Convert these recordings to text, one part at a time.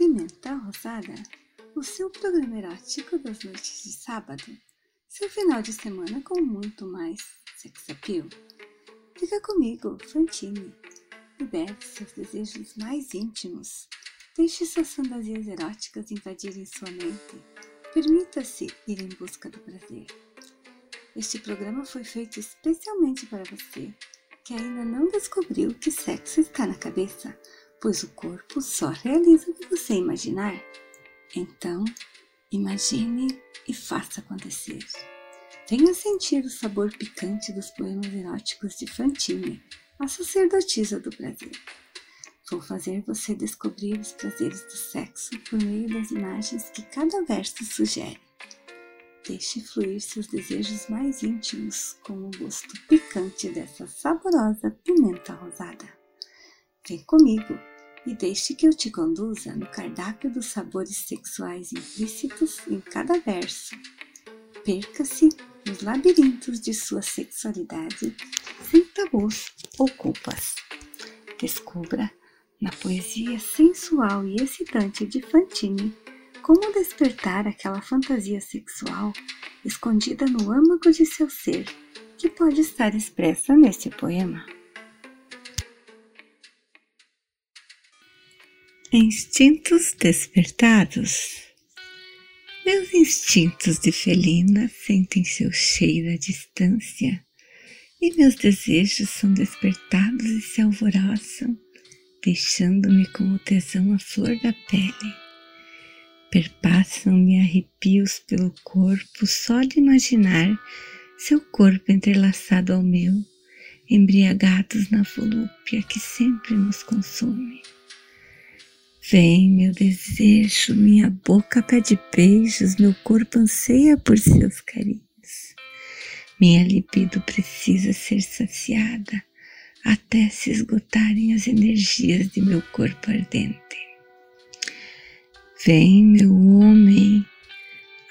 Pimenta Rosada, o seu programa erótico das noites de sábado, seu final de semana com muito mais sex appeal. Fica comigo, Fantine, libere seus desejos mais íntimos, deixe suas fantasias eróticas invadirem sua mente, permita-se ir em busca do prazer. Este programa foi feito especialmente para você que ainda não descobriu que sexo está na cabeça, pois o corpo só realiza o que você imaginar. Então, imagine e faça acontecer. Venha sentir o sabor picante dos poemas eróticos de Fantine, a sacerdotisa do prazer. Vou fazer você descobrir os prazeres do sexo por meio das imagens que cada verso sugere. Deixe fluir seus desejos mais íntimos com o gosto picante dessa saborosa pimenta rosada. Vem comigo e deixe que eu te conduza no cardápio dos sabores sexuais implícitos em cada verso. Perca-se nos labirintos de sua sexualidade sem tabus ou culpas. Descubra na poesia sensual e excitante de Fantine como despertar aquela fantasia sexual escondida no âmago de seu ser, que pode estar expressa neste poema? Instintos despertados. Meus instintos de felina sentem seu cheiro à distância, e meus desejos são despertados e se alvoroçam, deixando-me com o tesão à flor da pele. Perpassam-me arrepios pelo corpo só de imaginar seu corpo entrelaçado ao meu, embriagados na volúpia que sempre nos consome. Vem, meu desejo, minha boca pede beijos, meu corpo anseia por seus carinhos. Minha libido precisa ser saciada até se esgotarem as energias de meu corpo ardente. Vem, meu homem,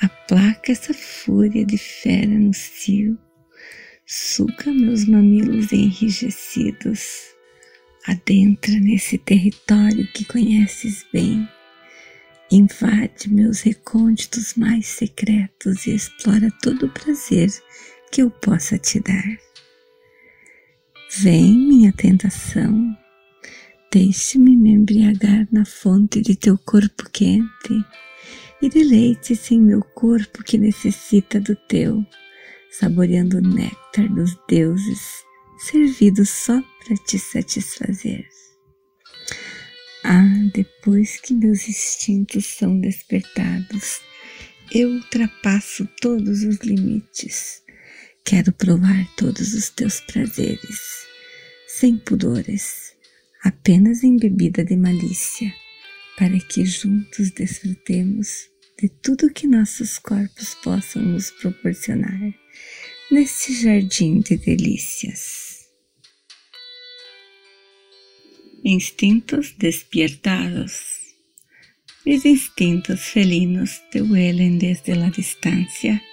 aplaca essa fúria de fera no cio, suga meus mamilos enrijecidos, adentra nesse território que conheces bem, invade meus recônditos mais secretos e explora todo o prazer que eu possa te dar. Vem, minha tentação, Deixe-me me embriagar na fonte de teu corpo quente e deleite-se em meu corpo que necessita do teu, saboreando o néctar dos deuses, servido só para te satisfazer. Ah, depois que meus instintos são despertados, eu ultrapasso todos os limites. Quero provar todos os teus prazeres, sem pudores apenas em bebida de malícia, para que juntos desfrutemos de tudo que nossos corpos possam nos proporcionar neste jardim de delícias. Instintos despiertados. Mis instintos felinos te huelen desde la distancia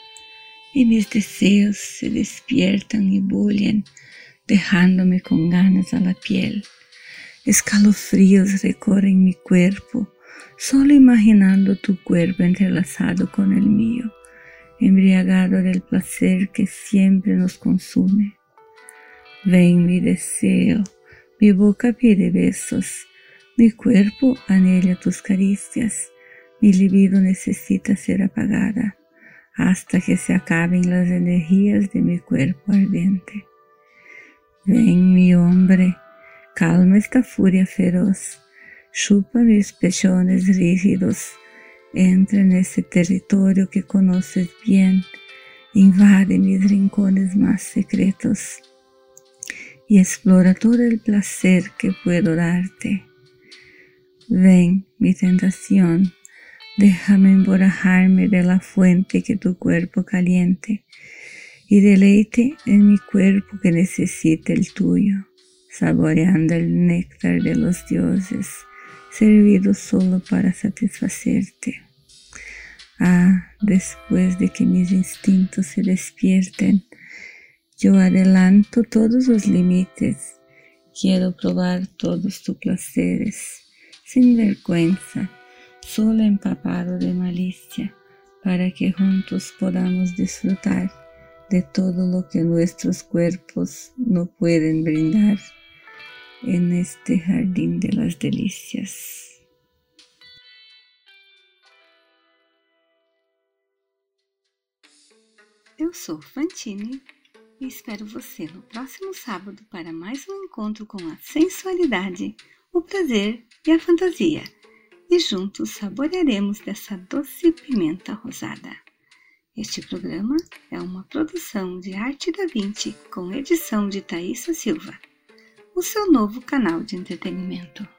y mis deseos se despiertan y bullen, dejándome con ganas a la piel Escalofríos recorren mi cuerpo, solo imaginando tu cuerpo entrelazado con el mío, embriagado del placer que siempre nos consume. Ven mi deseo, mi boca pide besos, mi cuerpo anhela tus caricias, mi libido necesita ser apagada hasta que se acaben las energías de mi cuerpo ardiente. Ven mi hombre, Calma esta fúria feroz, chupa mis pechones rígidos, entra nesse território que conoces bien, invade mis rincones más secretos y explora todo el placer que puedo darte. Ven, mi tentación, déjame emborajarme de la fuente que tu cuerpo caliente y deleite en mi cuerpo que necesita el tuyo saboreando el néctar de los dioses, servido solo para satisfacerte. Ah, después de que mis instintos se despierten, yo adelanto todos los límites, quiero probar todos tus placeres, sin vergüenza, solo empapado de malicia, para que juntos podamos disfrutar de todo lo que nuestros cuerpos no pueden brindar en este jardín de las delicias. Eu sou Fantine e espero você no próximo sábado para mais um encontro com a sensualidade, o prazer e a fantasia. E juntos saborearemos dessa doce pimenta rosada. Este programa é uma produção de Arte da Vinci com edição de Thaisa Silva, o seu novo canal de entretenimento.